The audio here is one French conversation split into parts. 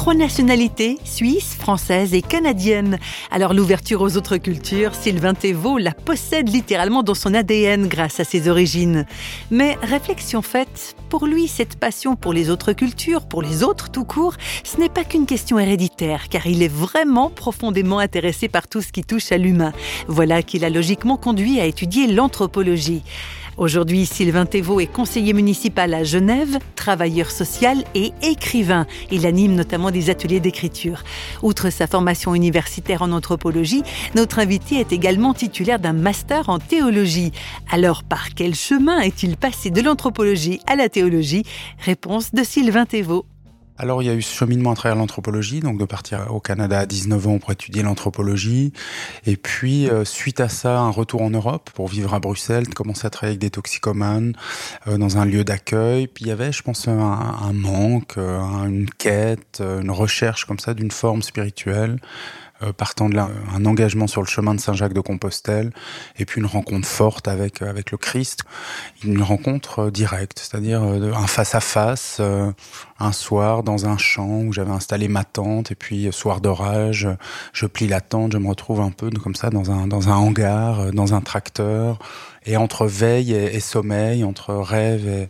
Trois nationalités, suisse, française et canadienne. Alors l'ouverture aux autres cultures, Sylvain Thévaux la possède littéralement dans son ADN grâce à ses origines. Mais réflexion faite, pour lui, cette passion pour les autres cultures, pour les autres tout court, ce n'est pas qu'une question héréditaire, car il est vraiment profondément intéressé par tout ce qui touche à l'humain. Voilà qu'il a logiquement conduit à étudier l'anthropologie. Aujourd'hui, Sylvain Thévaux est conseiller municipal à Genève, travailleur social et écrivain. Il anime notamment des ateliers d'écriture. Outre sa formation universitaire en anthropologie, notre invité est également titulaire d'un master en théologie. Alors, par quel chemin est-il passé de l'anthropologie à la théologie? Réponse de Sylvain Thévaux. Alors il y a eu ce cheminement à travers l'anthropologie, donc de partir au Canada à 19 ans pour étudier l'anthropologie, et puis euh, suite à ça un retour en Europe pour vivre à Bruxelles, commencer à travailler avec des toxicomanes euh, dans un lieu d'accueil. Puis il y avait, je pense, un, un manque, euh, une quête, une recherche comme ça d'une forme spirituelle euh, partant de là, un engagement sur le chemin de Saint-Jacques de Compostelle, et puis une rencontre forte avec avec le Christ, une rencontre euh, directe, c'est-à-dire euh, un face à face, un soir dans un champ où j'avais installé ma tente, et puis soir d'orage, je plie la tente, je me retrouve un peu comme ça dans un dans un hangar, dans un tracteur, et entre veille et, et sommeil, entre rêve et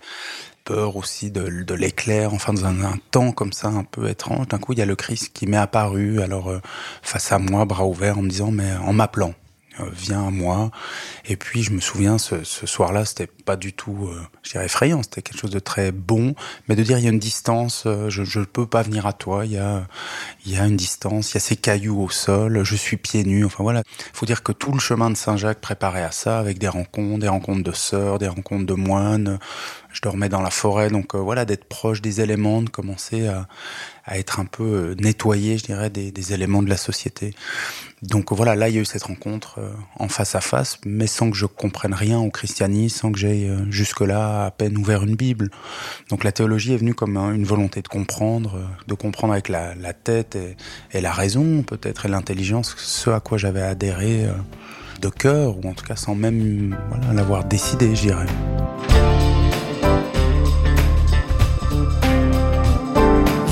aussi de, l'éclair, enfin dans un, temps comme ça un peu étrange. D'un coup, il y a le Christ qui m'est apparu, alors euh, face à moi, bras ouverts, en me disant, mais en m'appelant. Euh, viens à moi. Et puis je me souviens, ce, ce soir-là, c'était pas du tout, euh, je dirais effrayant, c'était quelque chose de très bon, mais de dire il y a une distance, euh, je ne peux pas venir à toi, il y a, il y a une distance, il y a ces cailloux au sol, je suis pieds nus, enfin voilà. Il faut dire que tout le chemin de Saint-Jacques préparait à ça, avec des rencontres, des rencontres de sœurs, des rencontres de moines. Je dormais dans la forêt, donc voilà, d'être proche des éléments, de commencer à, à être un peu nettoyé, je dirais, des, des éléments de la société. Donc voilà, là il y a eu cette rencontre euh, en face à face, mais sans que je comprenne rien au christianisme, sans que j'aie euh, jusque-là à peine ouvert une Bible. Donc la théologie est venue comme une volonté de comprendre, euh, de comprendre avec la, la tête et, et, la raison peut-être et l'intelligence, ce à quoi j'avais adhéré de cœur, ou en tout cas sans même voilà, l'avoir décidé, je dirais.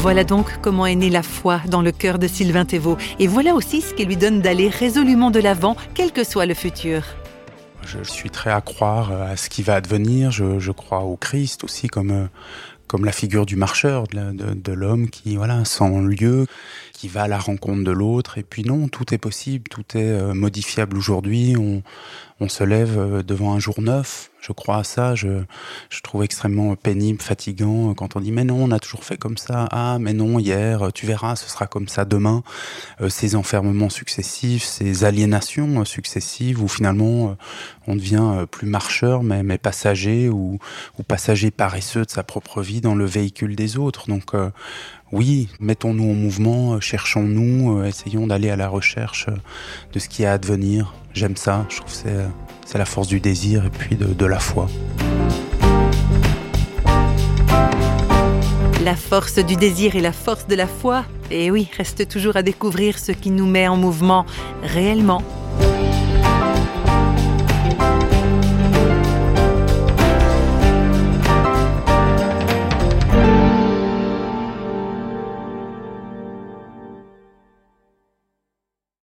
Voilà donc comment est née la foi dans le cœur de Sylvain Thévaux. Et voilà aussi ce qui lui donne d'aller résolument de l'avant, quel que soit le futur. Je suis très à croire à ce qui va advenir. Je, crois au Christ aussi comme, comme la figure du marcheur, de, l'homme qui, voilà, sans lieu, qui va à la rencontre de l'autre. Et puis non, tout est possible, tout est euh, modifiable aujourd'hui. On, se lève euh, devant un jour neuf je crois à ça. Je, je trouve extrêmement pénible, fatigant quand on dit mais non, on a toujours fait comme ça. Ah, mais non, hier, tu verras, ce sera comme ça demain. Euh, ces enfermements successifs, ces aliénations successives où finalement euh, on devient euh, plus marcheur, mais, mais passager ou, ou passager paresseux de sa propre vie dans le véhicule des autres. Donc oui, mettons-nous en mouvement, cherchons-nous, essayons d'aller à la recherche de ce qui est à advenir. J'aime ça, je trouve que c'est la force du désir et puis de, la foi. La force du désir et la force de la foi, et oui, reste toujours à découvrir ce qui nous met en mouvement réellement.